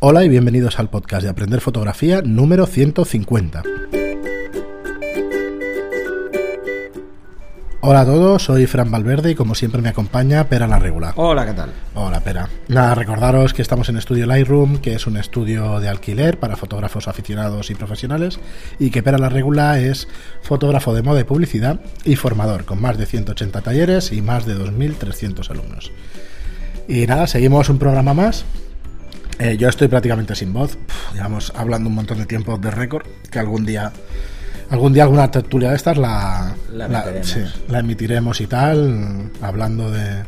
Hola y bienvenidos al podcast de Aprender Fotografía número 150 de Aprender Fotografía número 150. Hola a todos, soy Fran Valverde y como siempre me acompaña Pera la Regula. Hola, ¿qué tal? Hola, Pera. Nada, recordaros que estamos en Estudio Lightroom, que es un estudio de alquiler para fotógrafos aficionados y profesionales, y que Pera la Regula es fotógrafo de moda y publicidad y formador, con más de 180 talleres y más de 2.300 alumnos. Y nada, seguimos un programa más. Eh, yo estoy prácticamente sin voz, llevamos hablando un montón de tiempo de récord, que algún día Algún día alguna tertulia de estas la, la, emitiremos y tal, hablando de,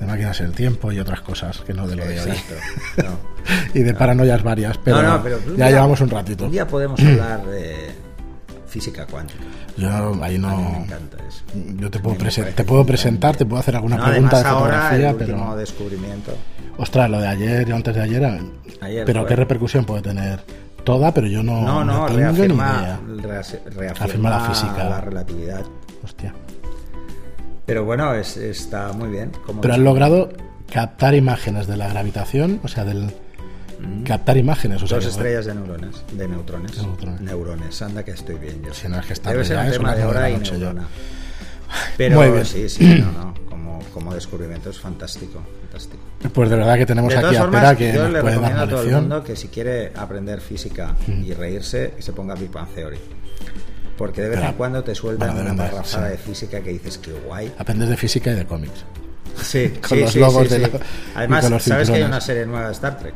de máquinas del tiempo y otras cosas que no de lo de hoy. y de paranoias varias, pero, ya llevamos un ratito. Un día podemos hablar de física cuántica. Yo ahí no. me encanta eso. Yo te puedo, te puedo presentar, te puedo hacer alguna pregunta de fotografía, ahora pero. descubrimiento. Ostras, lo de ayer y antes de ayer. ayer pero ¿qué repercusión puede tener? toda, pero yo no, no, no, tengo reafirma, ni idea. Reafirma, la física. La relatividad. Hostia. Pero bueno, es, está muy bien. pero han logrado captar imágenes de la gravitación, o sea, del... Mm. Captar imágenes, o sea, Dos estrellas de neurones, de neutrones. neurones. anda que estoy bien. Yo si no es que está Debe ser un tema de hora y neurona. Pero muy bien. sí, sí, no, no. Como, como descubrimiento es fantástico. Pues de verdad que tenemos aquí a Pera que yo nos le puede recomiendo dar a todo el mundo que si quiere aprender física y reírse, se ponga Big Bang Theory. Porque de vez en cuando te sueltan una barrafada de física que dices que guay. Aprendes de física y de cómics. Sí, con sí, los sí, logos sí, de Además, ¿sabes que hay una serie nueva de Star Trek?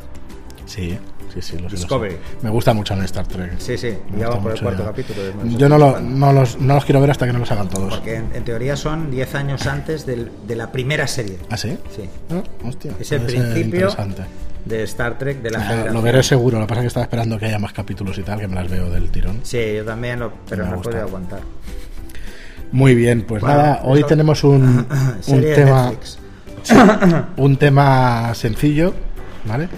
Sí. Sí, sí, lo Discovery. Me gusta mucho en Star Trek. Sí, sí, ya vamos por el cuarto capítulo. Yo no, lo, no, los, no, los, quiero ver hasta que no los hagan todos. Porque en, teoría son 10 años antes del, de la primera serie. ¿Ah, sí? Sí. Ah, hostia, es el principio de Star Trek de la ah. Lo veré seguro, lo que pasa es que estaba esperando que haya más capítulos y tal, que me las veo del tirón. Sí, yo también, pero no puedo aguantar. Muy bien, pues nada, hoy tenemos un, un tema un tema sencillo, ¿vale?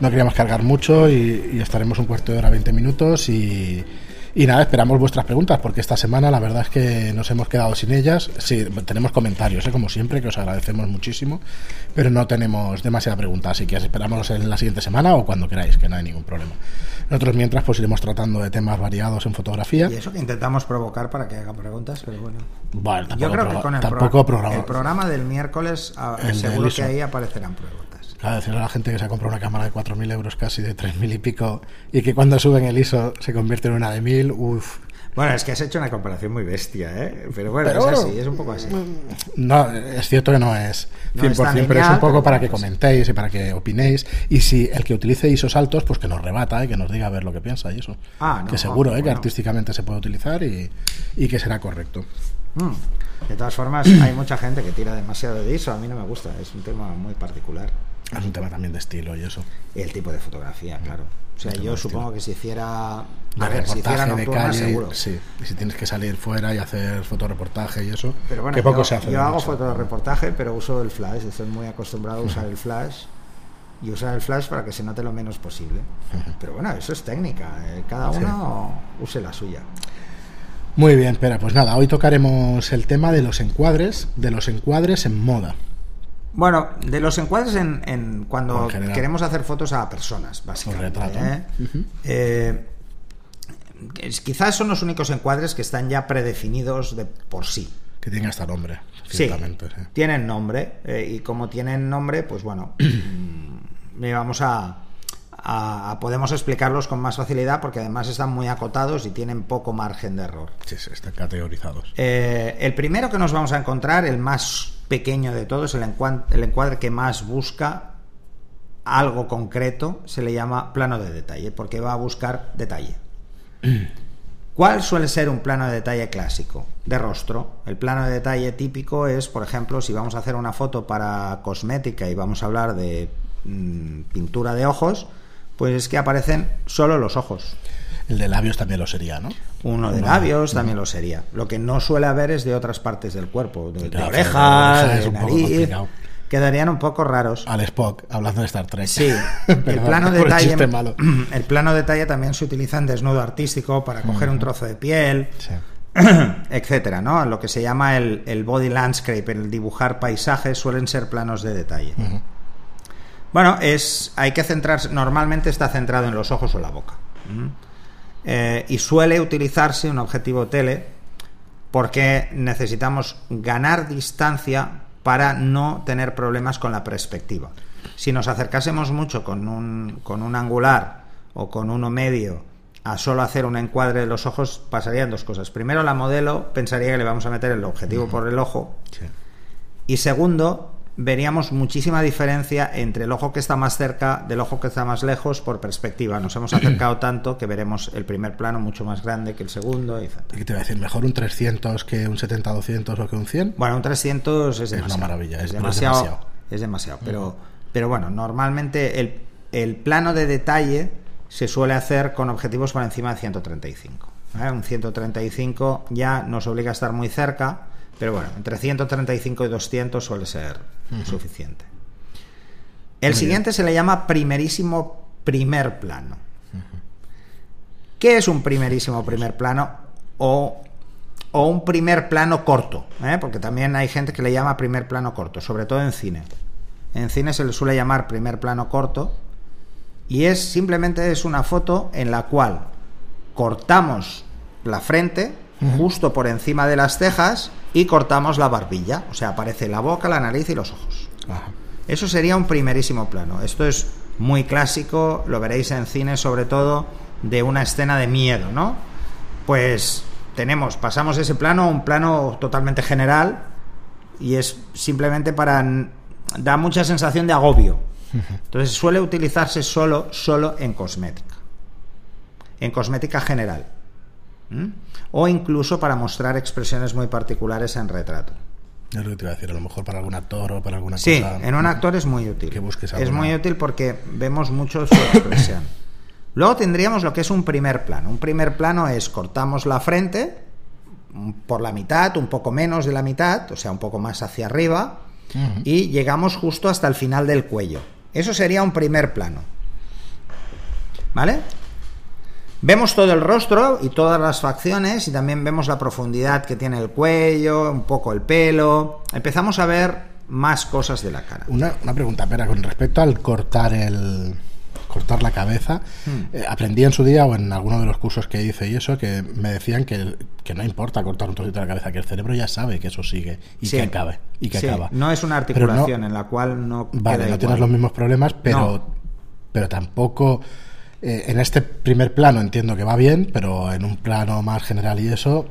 No queríamos cargar mucho y, estaremos un cuarto de hora, 20 minutos y, y nada, esperamos vuestras preguntas porque esta semana la verdad es que nos hemos quedado sin ellas. Sí, tenemos comentarios, ¿eh? como siempre, que os agradecemos muchísimo, pero no tenemos demasiada pregunta, así que esperamos en la siguiente semana o cuando queráis, que no hay ningún problema. Nosotros mientras pues iremos tratando de temas variados en fotografía. Y eso que intentamos provocar para que hagan preguntas, pero bueno. Bueno, Yo creo que con el, programa, el programa del miércoles ah, seguro que ahí aparecerán pruebas. Claro, decirle a la gente que se ha comprado una cámara de 4.000 euros casi de 3.000 y pico y que cuando suben el ISO se convierte en una de 1.000, uff. Bueno, es que has hecho una comparación muy bestia, ¿eh? Pero bueno, es así, es un poco así. No, es cierto que no es 100%, pero es un poco para que comentéis y para que opinéis. Y si el que utilice ISOs altos, pues que nos rebata y que nos diga a ver lo que piensa y eso. Ah, que seguro, ¿eh? Que artísticamente se puede utilizar y, y que será correcto. Mm. De todas formas, hay mucha gente que tira demasiado de ISO. A mí no me gusta, es un tema muy particular. Es un tema también de estilo y eso. Y el tipo de fotografía, claro. O sea, yo supongo que si hiciera. A ver, si hiciera de calle, seguro. Sí, y si tienes que salir fuera y hacer fotoreportaje y eso. Pero bueno, que poco yo, se hace. Yo hago fotoreportaje, pero uso el flash. Estoy muy acostumbrado a usar el flash y usar el flash para que se note lo menos posible. Pero bueno, eso es técnica. Eh, cada uno use la suya. Muy bien, espera, pues nada, hoy tocaremos el tema de los encuadres, de los encuadres en moda. Bueno, de los encuadres en, cuando queremos hacer fotos a personas, básicamente. ¿eh? Eh, quizás son los únicos encuadres que están ya predefinidos de por sí. Que tienen hasta nombre. Sí, tienen nombre. Eh, y como tienen nombre, pues bueno, vamos a, podemos explicarlos con más facilidad porque además están muy acotados y tienen poco margen de error. Sí, sí están categorizados. el primero que nos vamos a encontrar, el más pequeño de todos, el encuadre, el encuadre que más busca algo concreto, se le llama plano de detalle, porque va a buscar detalle. ¿Cuál suele ser un plano de detalle clásico? De rostro. El plano de detalle típico es, por ejemplo, si vamos a hacer una foto para cosmética y vamos a hablar de mm, pintura de ojos, pues es que aparecen solo los ojos. El de labios también lo sería, ¿no? Uno de labios también lo sería. Lo que no suele haber es de otras partes del cuerpo, de, orejas, de nariz. Quedarían un poco raros. Al Spock, hablando de Star Trek. Sí, el plano de detalle. El plano detalle también se utiliza en desnudo artístico para coger un trozo de piel. etcétera, ¿no? Lo que se llama el, body landscape, el dibujar paisajes, suelen ser planos de detalle. Bueno, es, hay que centrarse, normalmente está centrado en los ojos o la boca. Eh, y suele utilizarse un objetivo tele porque necesitamos ganar distancia para no tener problemas con la perspectiva. Si nos acercásemos mucho con un, con un angular o con uno medio a solo hacer un encuadre de los ojos, pasarían dos cosas. Primero, la modelo pensaría que le vamos a meter el objetivo por el ojo. Y segundo, veríamos muchísima diferencia entre el ojo que está más cerca del ojo que está más lejos por perspectiva. Nos hemos acercado tanto que veremos el primer plano mucho más grande que el segundo. ¿Y qué te voy a decir? ¿Mejor un 300 que un 70-200 o que un 100? Bueno, un 300 es demasiado. Es una maravilla, es, demasiado. Es demasiado, pero, pero bueno, normalmente el, el, plano de detalle se suele hacer con objetivos por encima de 135. ¿eh? Un 135 ya nos obliga a estar muy cerca pero bueno, entre 135 y 200 suele ser suficiente. El siguiente se le llama primerísimo primer plano. ¿Qué es un primerísimo primer plano o, un primer plano corto? ¿eh? Porque también hay gente que le llama primer plano corto, sobre todo en cine. En cine se le suele llamar primer plano corto y es simplemente es una foto en la cual cortamos la frente justo por encima de las cejas y cortamos la barbilla, o sea, aparece la boca, la nariz y los ojos. Eso sería un primerísimo plano. Esto es muy clásico, lo veréis en cine sobre todo, de una escena de miedo, ¿no? Pues tenemos, pasamos ese plano a un plano totalmente general y es simplemente para da mucha sensación de agobio. Entonces suele utilizarse solo solo en cosmética. En cosmética general. O incluso para mostrar expresiones muy particulares en retrato. Es lo que te iba a decir, a lo mejor para algún actor o para alguna sí, en un actor es muy útil. Que busques Es muy útil porque vemos mucho su expresión. Luego tendríamos lo que es un primer plano. Un primer plano es cortamos la frente por la mitad, un poco menos de la mitad, o sea, un poco más hacia arriba, y llegamos justo hasta el final del cuello. Eso sería un primer plano. ¿Vale? Vemos todo el rostro y todas las facciones y también vemos la profundidad que tiene el cuello, un poco el pelo. Empezamos a ver más cosas de la cara. Una, pregunta, pero con respecto al cortar el cortar la cabeza, hmm. eh, aprendí en su día o en alguno de los cursos que hice y eso que me decían que, no importa cortar un trocito de la cabeza, que el cerebro ya sabe que eso sigue y que acabe y que acaba. No es una articulación en la cual no vale, no tienes los mismos problemas, pero pero tampoco eh, en este primer plano entiendo que va bien, pero en un plano más general y eso,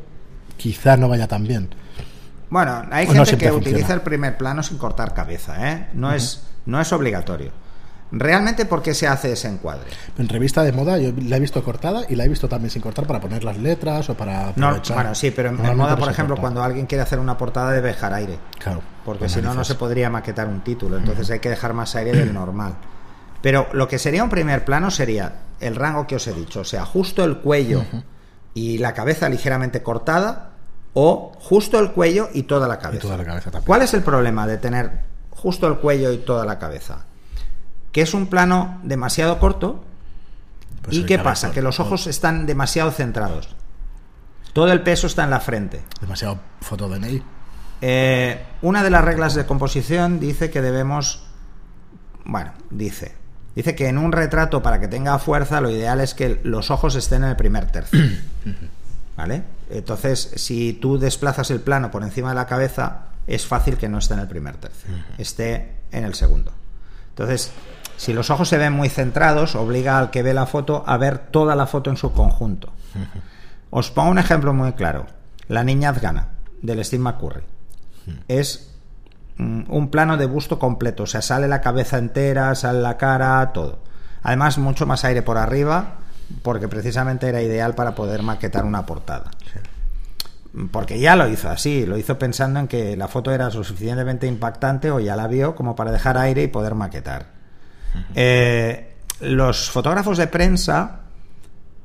quizá no vaya tan bien. Bueno, hay gente que utiliza el primer plano sin cortar cabeza, ¿eh? No, es, no es obligatorio. Realmente, ¿por qué se hace ese encuadre? En revista de moda yo la he visto cortada y la he visto también sin cortar para poner las letras o para No, bueno, sí, pero en, moda, por ejemplo, cuando alguien quiere hacer una portada debe dejar aire. Claro. Porque si no, no se podría maquetar un título. Entonces hay que dejar más aire del normal. Pero lo que sería un primer plano sería el rango que os he dicho, o sea, justo el cuello y la cabeza ligeramente cortada, o justo el cuello y toda la cabeza. toda la cabeza ¿Cuál es el problema de tener justo el cuello y toda la cabeza? Que es un plano demasiado corto. Pues ¿Y qué pasa? Que los ojos están demasiado centrados. Todo el peso está en la frente. Demasiado foto de eh, una de las reglas de composición dice que debemos. Bueno, dice Dice que en un retrato, para que tenga fuerza, lo ideal es que los ojos estén en el primer tercio. ¿Vale? Entonces, si tú desplazas el plano por encima de la cabeza, es fácil que no esté en el primer tercio, esté en el segundo. Entonces, si los ojos se ven muy centrados, obliga al que ve la foto a ver toda la foto en su conjunto. Os pongo un ejemplo muy claro. La niña afgana, del Steve McCurry. Es un plano de busto completo, o sea, sale la cabeza entera, sale la cara, todo. Además, mucho más aire por arriba, porque precisamente era ideal para poder maquetar una portada. Porque ya lo hizo así, lo hizo pensando en que la foto era suficientemente impactante o ya la vio como para dejar aire y poder maquetar. Eh, los fotógrafos de prensa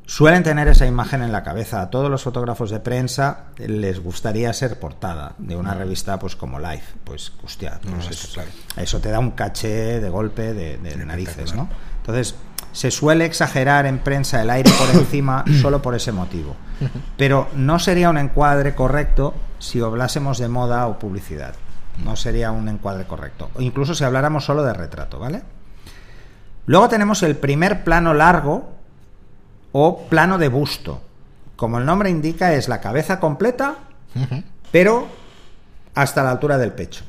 suelen tener esa imagen en la cabeza. A todos los fotógrafos de prensa les gustaría ser portada de una revista pues como Life. Pues, hostia, pues eso, te da un caché de golpe de, narices, ¿no? Entonces, se suele exagerar en prensa el aire por encima solo por ese motivo. Pero no sería un encuadre correcto si hablásemos de moda o publicidad. No sería un encuadre correcto. O incluso si habláramos solo de retrato, ¿vale? Luego tenemos el primer plano largo o plano de busto. Como el nombre indica, es la cabeza completa, pero hasta la altura del pecho.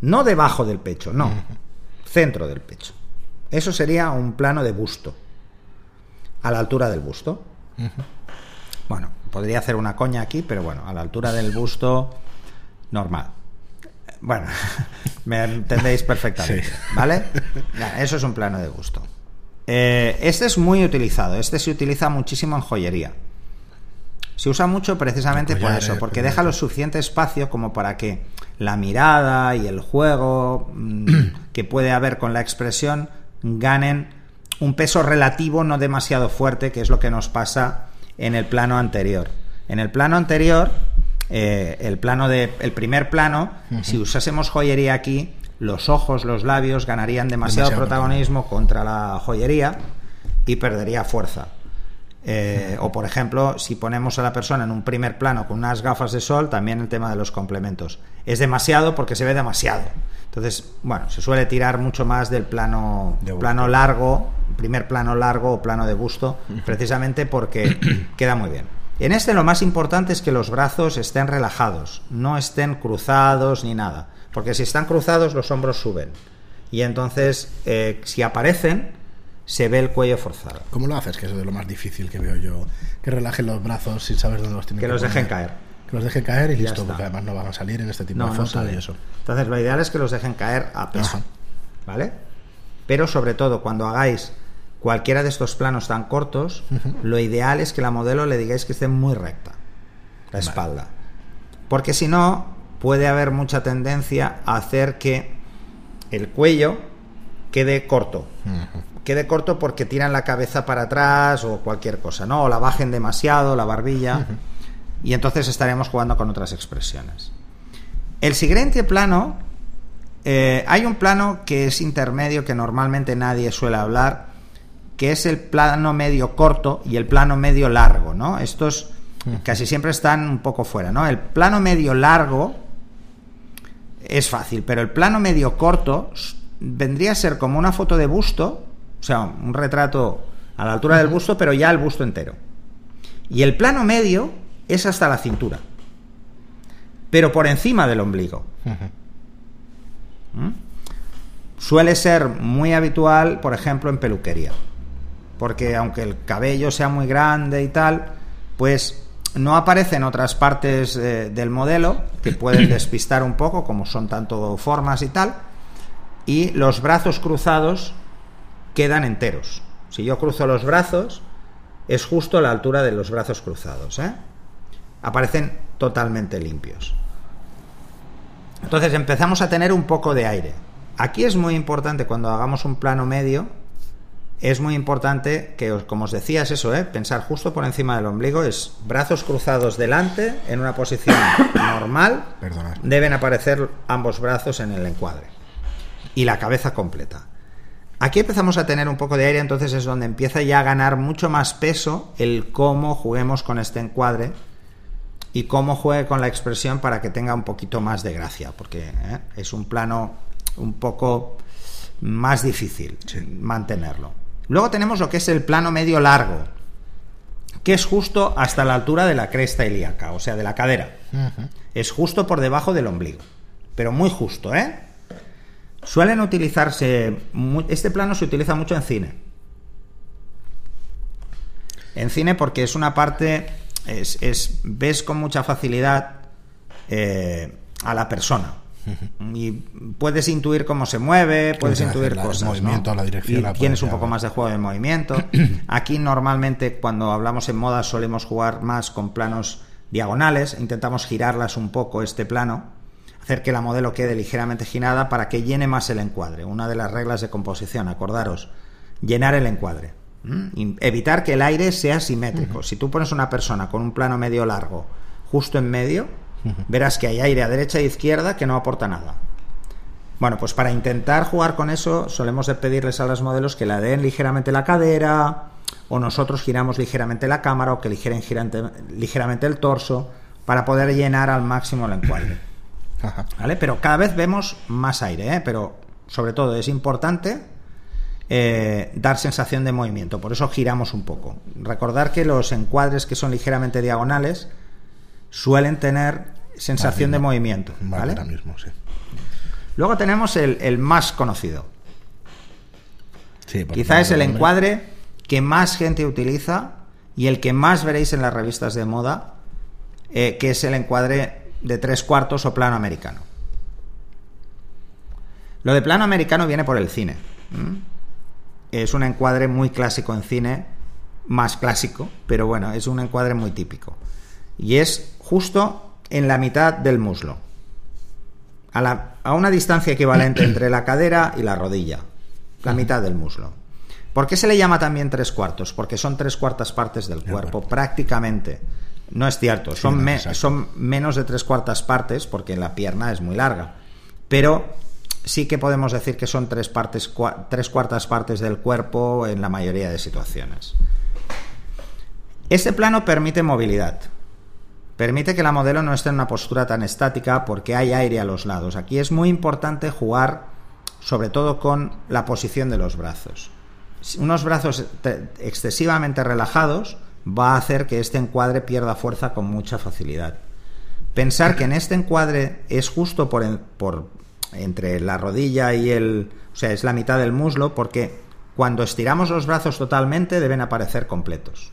No debajo del pecho, no. Centro del pecho. Eso sería un plano de busto. A la altura del busto. Bueno, podría hacer una coña aquí, pero bueno, a la altura del busto normal. Bueno, me entendéis perfectamente, ¿vale? eso es un plano de busto. Eh, este es muy utilizado, este se utiliza muchísimo en joyería. Se usa mucho precisamente por eso, porque deja lo suficiente espacio como para que la mirada y el juego mm, que puede haber con la expresión ganen un peso relativo no demasiado fuerte, que es lo que nos pasa en el plano anterior. En el plano anterior, eh, el plano de, el primer plano, si usásemos joyería aquí, los ojos, los labios ganarían demasiado, protagonismo contra la joyería y perdería fuerza. Eh, o por ejemplo, si ponemos a la persona en un primer plano con unas gafas de sol, también el tema de los complementos. Es demasiado porque se ve demasiado. Entonces, bueno, se suele tirar mucho más del plano, plano largo, primer plano largo o plano de busto, precisamente porque queda muy bien. En este lo más importante es que los brazos estén relajados, no estén cruzados ni nada, porque si están cruzados los hombros suben. Y entonces, eh, si aparecen, se ve el cuello forzado. ¿Cómo lo haces? Que es de lo más difícil que veo yo. Que relajen los brazos sin saber dónde los tienen que, que los dejen caer que los dejen caer y listo, porque además no van a salir en este tipo de fotos y eso. Entonces, lo ideal es que los dejen caer a peso, ¿vale? Pero sobre todo, cuando hagáis cualquiera de estos planos tan cortos, lo ideal es que la modelo le digáis que esté muy recta, la espalda. Porque si no, puede haber mucha tendencia a hacer que el cuello quede corto. Quede corto porque tiran la cabeza para atrás o cualquier cosa, ¿no? O la bajen demasiado, la barbilla y entonces estaremos jugando con otras expresiones. El siguiente plano, eh, hay un plano que es intermedio que normalmente nadie suele hablar, que es el plano medio corto y el plano medio largo, ¿no? Estos casi siempre están un poco fuera, ¿no? El plano medio largo es fácil, pero el plano medio corto vendría a ser como una foto de busto, o sea, un retrato a la altura del busto, pero ya el busto entero. Y el plano medio es hasta la cintura, pero por encima del ombligo. ¿Mm? Suele ser muy habitual, por ejemplo, en peluquería, porque aunque el cabello sea muy grande y tal, pues no aparece en otras partes eh, del modelo, que pueden despistar un poco, como son tanto formas y tal, y los brazos cruzados quedan enteros. Si yo cruzo los brazos, es justo la altura de los brazos cruzados. ¿eh? aparecen totalmente limpios. Entonces empezamos a tener un poco de aire. Aquí es muy importante cuando hagamos un plano medio, es muy importante que, como os decía, es eso, ¿eh? pensar justo por encima del ombligo, es brazos cruzados delante en una posición normal. Deben aparecer ambos brazos en el encuadre. Y la cabeza completa. Aquí empezamos a tener un poco de aire, entonces es donde empieza ya a ganar mucho más peso el cómo juguemos con este encuadre y cómo juegue con la expresión para que tenga un poquito más de gracia, porque ¿eh? es un plano un poco más difícil mantenerlo. Luego tenemos lo que es el plano medio largo, que es justo hasta la altura de la cresta ilíaca, o sea, de la cadera. Es justo por debajo del ombligo, pero muy justo, ¿eh? Suelen utilizarse, este plano se utiliza mucho en cine. En cine porque es una parte es, ves con mucha facilidad eh, a la persona. Y puedes intuir cómo se mueve, puedes intuir cosas. movimiento, la dirección. Y tienes un poco más de juego de movimiento. Aquí normalmente cuando hablamos en moda solemos jugar más con planos diagonales. Intentamos girarlas un poco este plano, hacer que la modelo quede ligeramente girada para que llene más el encuadre. Una de las reglas de composición, acordaros, llenar el encuadre. Evitar que el aire sea simétrico. Si tú pones una persona con un plano medio largo justo en medio, verás que hay aire a derecha e izquierda que no aporta nada. Bueno, pues para intentar jugar con eso, solemos pedirles a los modelos que la den ligeramente la cadera, o nosotros giramos ligeramente la cámara, o que ligeren ligeramente el torso, para poder llenar al máximo el encuadre. ¿Vale? Pero cada vez vemos más aire, ¿eh? Pero sobre todo es importante eh, dar sensación de movimiento. Por eso giramos un poco. Recordar que los encuadres que son ligeramente diagonales suelen tener sensación de movimiento. ¿vale? Ahora mismo, sí. Luego tenemos el, el más conocido. Sí, Quizá es el nombre- encuadre que más gente utiliza y el que más veréis en las revistas de moda, eh, que es el encuadre de tres cuartos o plano americano. Lo de plano americano viene por el cine. Es un encuadre muy clásico en cine, más clásico, pero bueno, es un encuadre muy típico. Y es justo en la mitad del muslo, a, la- a una distancia equivalente entre la cadera y la rodilla, la mitad del muslo. ¿Por qué se le llama también tres cuartos? Porque son tres cuartas partes del cuerpo, prácticamente. No es cierto, son, no, me- exacto. son menos de tres cuartas partes porque la pierna es muy larga. Pero sí que podemos decir que son tres, partes, cua- tres cuartas partes del cuerpo en la mayoría de situaciones. Este plano permite movilidad. Permite que la modelo no esté en una postura tan estática porque hay aire a los lados. Aquí es muy importante jugar sobre todo con la posición de los brazos. Unos brazos te- excesivamente relajados va a hacer que este encuadre pierda fuerza con mucha facilidad. Pensar que en este encuadre es justo por, por entre la rodilla y el, o sea, es la mitad del muslo porque cuando estiramos los brazos totalmente deben aparecer completos.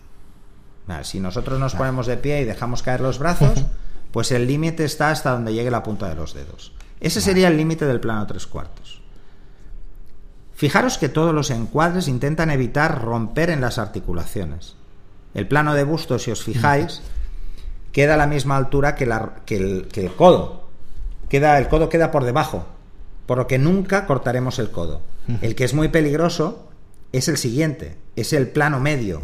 Si nosotros nos ponemos de pie y dejamos caer los brazos, pues el límite está hasta donde llegue la punta de los dedos. Ese sería el límite del plano tres cuartos. Fijaros que todos los encuadres intentan evitar romper en las articulaciones. El plano de busto, si os fijáis, queda a la misma altura que, la- que el, que el codo. Queda, el codo queda por debajo, por lo que nunca cortaremos el codo. El que es muy peligroso es el siguiente, es el plano medio,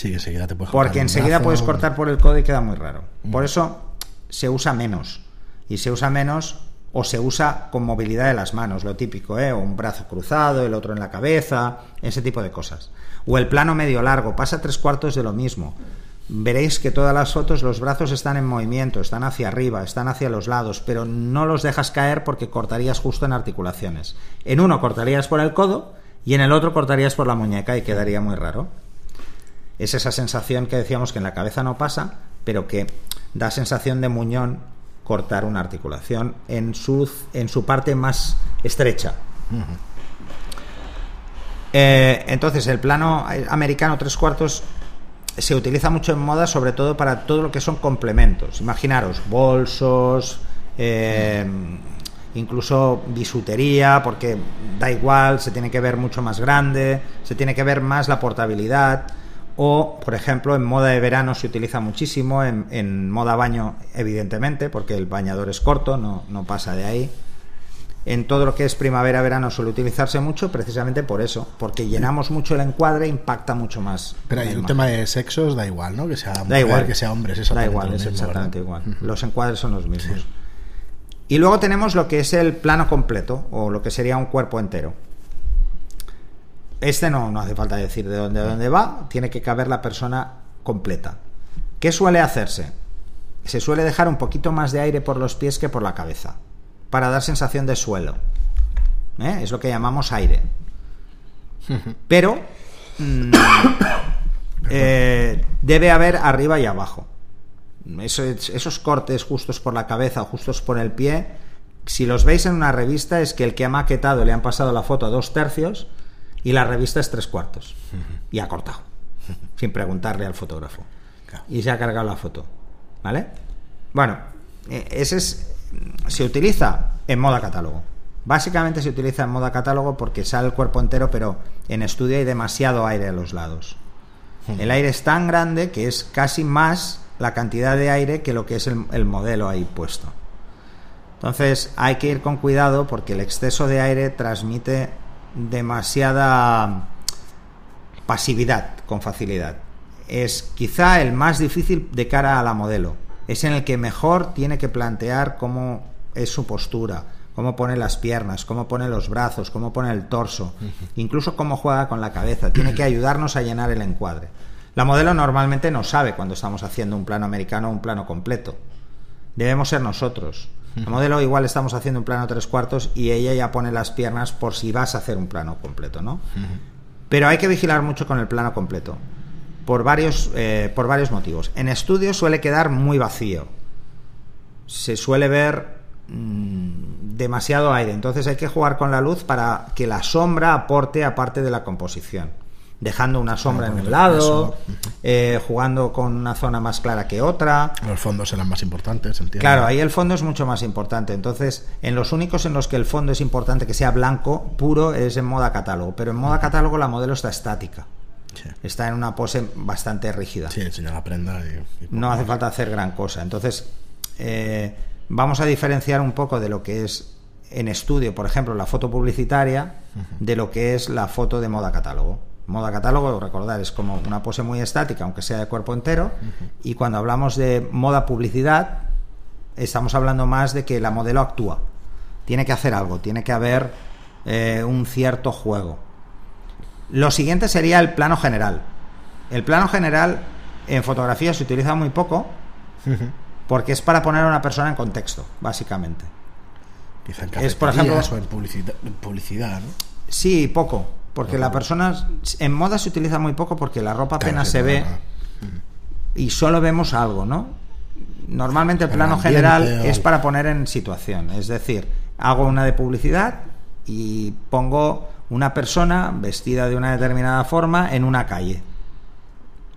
Sí, enseguida te puedes cortar porque enseguida brazo. puedes cortar por el codo y queda muy raro. Por eso se usa menos. Y se usa menos o se usa con movilidad de las manos, lo típico, ¿eh? O un brazo cruzado, el otro en la cabeza, ese tipo de cosas. O el plano medio largo, pasa tres cuartos de lo mismo. Veréis que todas las fotos los brazos están en movimiento, están hacia arriba, están hacia los lados, pero no los dejas caer porque cortarías justo en articulaciones. En uno cortarías por el codo y en el otro cortarías por la muñeca y quedaría muy raro es esa sensación que decíamos que en la cabeza no pasa, pero que da sensación de muñón cortar una articulación en su, en su parte más estrecha. Eh, entonces, el plano americano tres cuartos se utiliza mucho en moda, sobre todo para todo lo que son complementos. Imaginaros, bolsos, eh, incluso bisutería, porque da igual, se tiene que ver mucho más grande, se tiene que ver más la portabilidad. O, por ejemplo, en moda de verano se utiliza muchísimo, en, en moda baño, evidentemente, porque el bañador es corto, no, no pasa de ahí. En todo lo que es primavera-verano suele utilizarse mucho precisamente por eso, porque llenamos mucho el encuadre, impacta mucho más. Pero hay un imagen. tema de sexos, da igual, ¿no? Que sea mujer, Da igual. que sea hombre, es Da igual, es exactamente igual. Los encuadres son los mismos. Y luego tenemos lo que es el plano completo, o lo que sería un cuerpo entero. Este no, no hace falta decir de dónde a dónde va, tiene que caber la persona completa. ¿Qué suele hacerse? Se suele dejar un poquito más de aire por los pies que por la cabeza, para dar sensación de suelo. ¿Eh? Es lo que llamamos aire. Pero mm, eh, debe haber arriba y abajo. Eso- esos cortes justos por la cabeza o justos por el pie, si los veis en una revista es que el que ha maquetado le han pasado la foto a dos tercios y la revista es tres cuartos. Y ha cortado, sin preguntarle al fotógrafo. Claro. Y se ha cargado la foto. ¿Vale? Bueno, eh, ese es, se utiliza en moda catálogo. Básicamente se utiliza en moda catálogo porque sale el cuerpo entero, pero en estudio hay demasiado aire a los lados. El aire es tan grande que es casi más la cantidad de aire que lo que es el, el modelo ahí puesto. Entonces hay que ir con cuidado porque el exceso de aire transmite demasiada pasividad con facilidad. Es quizá el más difícil de cara a la modelo. Es en el que mejor tiene que plantear cómo es su postura, cómo pone las piernas, cómo pone los brazos, cómo pone el torso, incluso cómo juega con la cabeza. Tiene que ayudarnos a llenar el encuadre. La modelo normalmente no sabe cuando estamos haciendo un plano americano o un plano completo. Debemos ser nosotros. La modelo igual estamos haciendo un plano tres cuartos y ella ya pone las piernas por si vas a hacer un plano completo, ¿no? Pero hay que vigilar mucho con el plano completo. Por varios, eh, por varios motivos. En estudio suele quedar muy vacío. Se suele ver mm, demasiado aire. Entonces hay que jugar con la luz para que la sombra aporte aparte de la composición dejando una sombra en un lado, eh, jugando con una zona más clara que otra. Los fondos serán más importantes, entiendo. Claro, ahí el fondo es mucho más importante. Entonces, en los únicos en los que el fondo es importante que sea blanco, puro, es en moda catálogo. Pero en moda catálogo la modelo está estática. Está en una pose bastante rígida. Sí, enseña la prenda. Y, no hace falta hacer gran cosa. Entonces, eh, vamos a diferenciar un poco de lo que es en estudio, por ejemplo, la foto publicitaria, de lo que es la foto de moda catálogo. Moda catálogo, recordar, es como una pose muy estática, aunque sea de cuerpo entero. Y cuando hablamos de moda publicidad, estamos hablando más de que la modelo actúa. Tiene que hacer algo, tiene que haber eh, un cierto juego. Lo siguiente sería el plano general. El plano general en fotografía se utiliza muy poco porque es para poner a una persona en contexto, básicamente. es, por ejemplo, en publicidad, publicidad ¿no? Sí, poco. Porque la persona en moda se utiliza muy poco porque la ropa apenas se ve y solo vemos algo, ¿no? Normalmente el plano general es para poner en situación, es decir, hago una de publicidad y pongo una persona vestida de una determinada forma en una calle.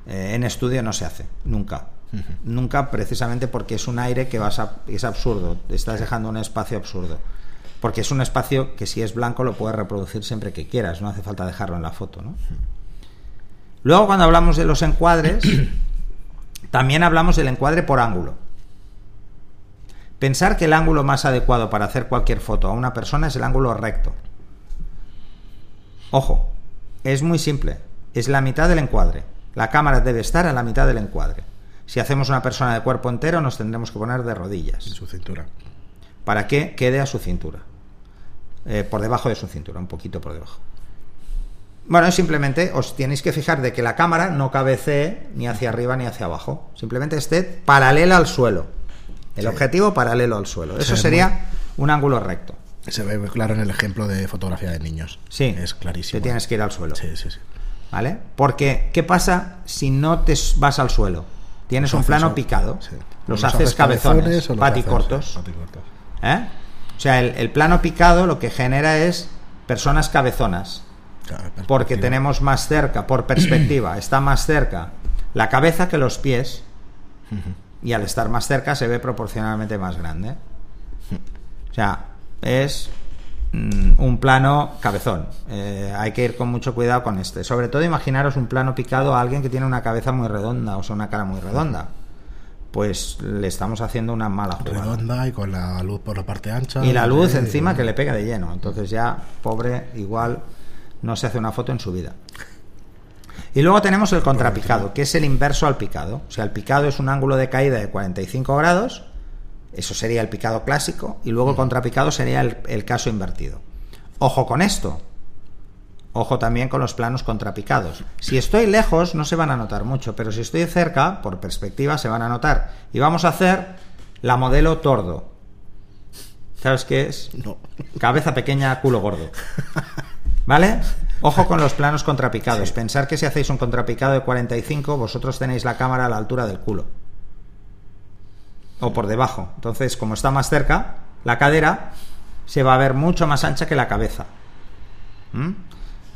Eh, en estudio no se hace, nunca. Nunca precisamente porque es un aire que vas a, es absurdo, estás dejando un espacio absurdo porque es un espacio que si es blanco lo puedes reproducir siempre que quieras, no hace falta dejarlo en la foto. ¿no? Luego cuando hablamos de los encuadres, también hablamos del encuadre por ángulo. Pensar que el ángulo más adecuado para hacer cualquier foto a una persona es el ángulo recto. Ojo, es muy simple, es la mitad del encuadre. La cámara debe estar a la mitad del encuadre. Si hacemos una persona de cuerpo entero nos tendremos que poner de rodillas. En su cintura. Para que quede a su cintura. Eh, por debajo de su cintura, un poquito por debajo. Bueno, simplemente os tenéis que fijar de que la cámara no cabecee ni hacia arriba ni hacia abajo. Simplemente esté paralela al suelo. El objetivo paralelo al suelo. Eso sería un ángulo recto. Se ve claro en el ejemplo de fotografía de niños. Sí. Es clarísimo. Te tienes que ir al suelo. Sí, sí, sí. ¿Vale? Porque, ¿qué pasa si no te vas al suelo? Tienes un plano picado. Los, haces, cabezones, paticortos. ¿Eh? O sea, el, plano picado lo que genera es personas cabezonas. porque tenemos más cerca, por perspectiva, está más cerca la cabeza que los pies. Y al estar más cerca se ve proporcionalmente más grande. O sea, es mm, un plano cabezón. Eh, hay que ir con mucho cuidado con este. Sobre todo imaginaros un plano picado a alguien que tiene una cabeza muy redonda, o sea, una cara muy redonda pues le estamos haciendo una mala jugada. Redonda y con la luz por la parte ancha. Y la luz encima que le pega de lleno. Entonces ya, pobre, igual no se hace una foto en su vida. Y luego tenemos el contrapicado, que es el inverso al picado. O sea, el picado es un ángulo de caída de 45 grados, eso sería el picado clásico, y luego el contrapicado sería el caso invertido. Ojo con esto, Ojo también con los planos contrapicados. Si estoy lejos no se van a notar mucho, pero si estoy cerca, por perspectiva, se van a notar. Y vamos a hacer la modelo tordo. ¿Sabes qué es? No. Cabeza pequeña, culo gordo. ¿Vale? Ojo con los planos contrapicados. Pensar que si hacéis un contrapicado de 45, vosotros tenéis la cámara a la altura del culo. O por debajo. Entonces, como está más cerca, la cadera se va a ver mucho más ancha que la cabeza. ¿Mm?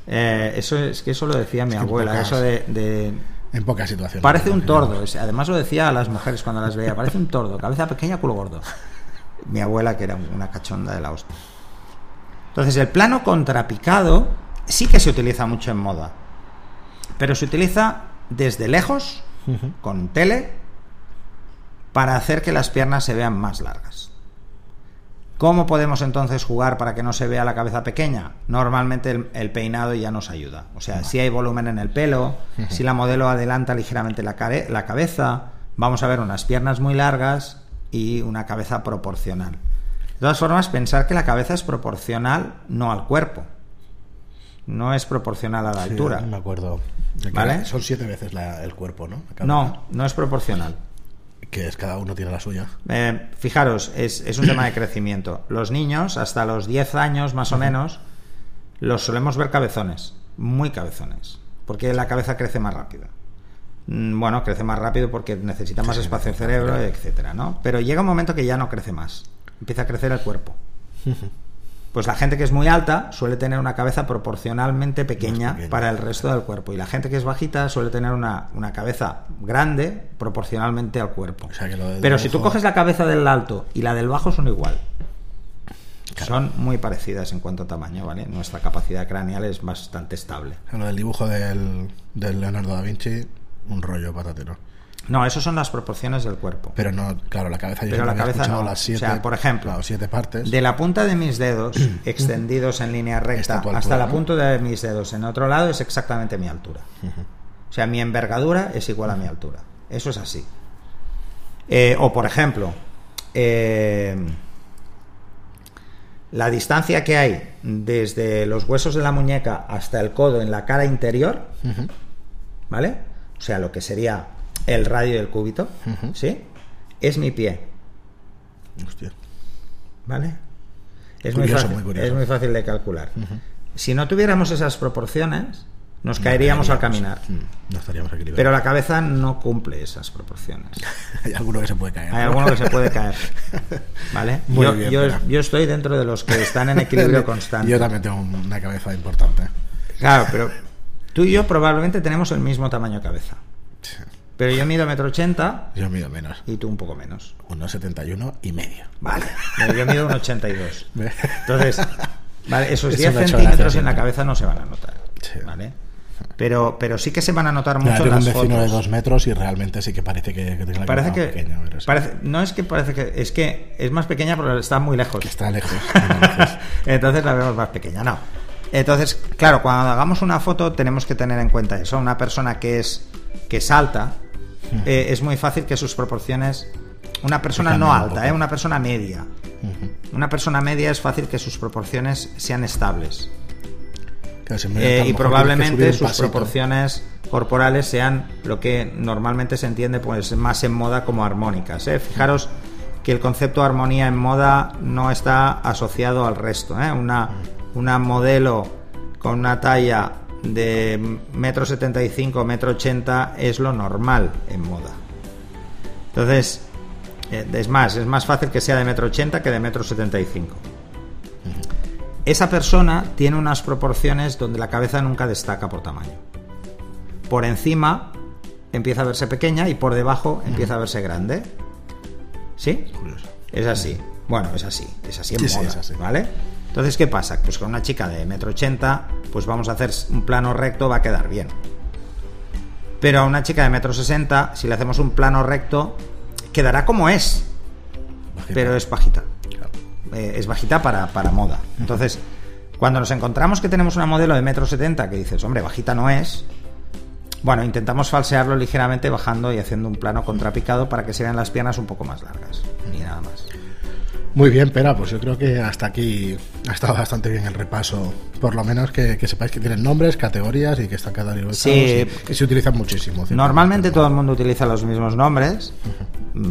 Eh, eso es que eso lo decía mi abuela, eso de, En pocas situaciones. Parece un tordo, además lo decía a las mujeres cuando las veía, parece un tordo, cabeza pequeña, culo gordo. Mi abuela que era una cachonda de la hostia. Entonces el plano contrapicado sí que se utiliza mucho en moda, pero se utiliza desde lejos, con tele, para hacer que las piernas se vean más largas. ¿Cómo podemos entonces jugar para que no se vea la cabeza pequeña? Normalmente el, peinado ya nos ayuda. O sea, si hay volumen en el pelo, si la modelo adelanta ligeramente la, la cabeza, vamos a ver unas piernas muy largas y una cabeza proporcional. De todas formas, pensar que la cabeza es proporcional no al cuerpo. No es proporcional a la altura. me acuerdo. ¿Vale? Son siete veces el cuerpo, ¿no? No, no es proporcional. Que es cada uno tiene la suya. Eh, fijaros, es, es, un tema de crecimiento. Los niños, hasta los 10 años más o menos, los solemos ver cabezones, muy cabezones, porque la cabeza crece más rápido. Mm, bueno, crece más rápido porque necesita más espacio en cerebro, etcétera, ¿no? Pero llega un momento que ya no crece más. Empieza a crecer el cuerpo. Pues la gente que es muy alta suele tener una cabeza proporcionalmente pequeña para el resto del cuerpo. Y la gente que es bajita suele tener una, una cabeza grande proporcionalmente al cuerpo. Pero si tú coges la cabeza del alto y la del bajo son igual. Son muy parecidas en cuanto a tamaño, ¿vale? Nuestra capacidad craneal es bastante estable. Lo del dibujo del, del Leonardo da Vinci, un rollo patatero. No, eso son las proporciones del cuerpo. Pero no, claro, la cabeza yo Pero la cabeza no. las siete, o sea, por ejemplo, claro, siete partes. de la punta de mis dedos extendidos en línea recta hasta la punta de mis dedos en otro lado es exactamente mi altura. O sea, mi envergadura es igual a mi altura. Eso es así. Eh, o por ejemplo, eh, la distancia que hay desde los huesos de la muñeca hasta el codo en la cara interior, ¿vale? O sea, lo que sería el radio del cúbito, ¿sí? Es mi pie. Hostia. ¿Vale? Es, muy, fácil, es muy fácil de calcular. Si no tuviéramos esas proporciones, nos caeríamos al caminar. Mm, no estaríamos equilibrados. Pero la cabeza no cumple esas proporciones. Hay alguno que se puede caer. Hay alguno que se puede caer. ¿Vale? Muy yo, bien, yo, yo estoy dentro de los que están en equilibrio constante. Yo también tengo una cabeza importante. Claro, pero tú y yo probablemente tenemos el mismo tamaño de cabeza. Pero yo mido metro ochenta Yo mido menos. y tú un poco menos. Unos 71 y medio. Vale. Pero yo mido un 82. Entonces, vale, esos Eso 10 me ha hecho centímetros en la cabeza no se van a notar. Sí. ¿Vale? Pero, pero sí que se van a notar mucho un las vecino de fotos. dos metros y realmente sí que parece que, que tiene la Parece que, pequeña. pero sí. parece- no es que parece que es que es más pequeña pero está muy lejos. Que está lejos. lejos. Entonces la vemos más pequeña, no. Entonces, claro, cuando hagamos una foto tenemos que tener en cuenta eso. Una persona que es que salta eh, es muy fácil que sus proporciones una persona no alta, eh, una persona media. Una persona media es fácil que sus proporciones sean estables. Claro, si Eh, y probablemente sus pasito. proporciones corporales sean lo que normalmente se entiende pues más en moda como armónicas. ¿eh? Fijaros que el concepto de armonía en moda no está asociado al resto. ¿eh? Una, una modelo con una talla de metro setenta y cinco, metro ochenta es lo normal en moda. Entonces, eh, es más, es más fácil que sea de metro ochenta que de metro setenta y cinco esa persona tiene unas proporciones donde la cabeza nunca destaca por tamaño. Por encima empieza a verse pequeña y por debajo empieza a verse grande. ¿Sí? Es así. Bueno, es así. Es así en Sí, sí, moda, es así. ¿vale? Entonces, ¿qué pasa? Pues con una chica de metro ochenta, pues vamos a hacer un plano recto, va a quedar bien. Pero a una chica de metro sesenta, si le hacemos un plano recto, quedará como es, Bajita. pero es bajita Claro. eh, es bajita para, para moda. Entonces, cuando nos encontramos que tenemos una modelo de metro setenta que dices, hombre, bajita no es, bueno, intentamos falsearlo ligeramente bajando y haciendo un plano contrapicado para que se vean las piernas un poco más largas. Y nada más. Muy bien, Pera, pues yo creo que hasta aquí ha estado bastante bien el repaso. Por lo menos que, que sepáis que tienen nombres, categorías y que están categorizados Sí. y, y se utilizan muchísimo. Normalmente todo el mundo utiliza los mismos nombres,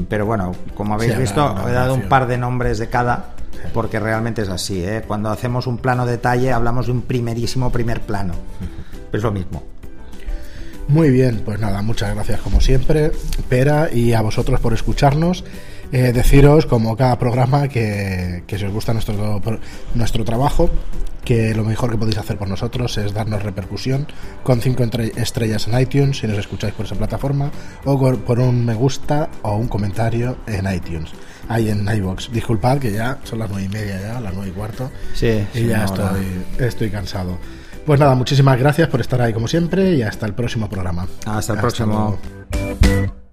pero bueno, como habéis Sí, visto, he dado un par de nombres de cada, porque realmente es así. ¿eh? Cuando hacemos un plano detalle, hablamos de un primerísimo primer plano. Es lo mismo. Muy bien, pues nada, muchas gracias como siempre, Pera, y a vosotros por escucharnos. Eh, deciros, como cada programa, que, que si os gusta nuestro, nuestro trabajo, que lo mejor que podéis hacer por nosotros es darnos repercusión con 5 estrellas en iTunes si nos escucháis por esa plataforma, o por, un me gusta o un comentario en iTunes, ahí en iVoox. Disculpad que ya son las 9 y media ya, las 9 y cuarto, Sí, y sí, ya estoy, estoy cansado. Pues nada, muchísimas gracias por estar ahí como siempre y hasta el próximo programa. Hasta el próximo. luego.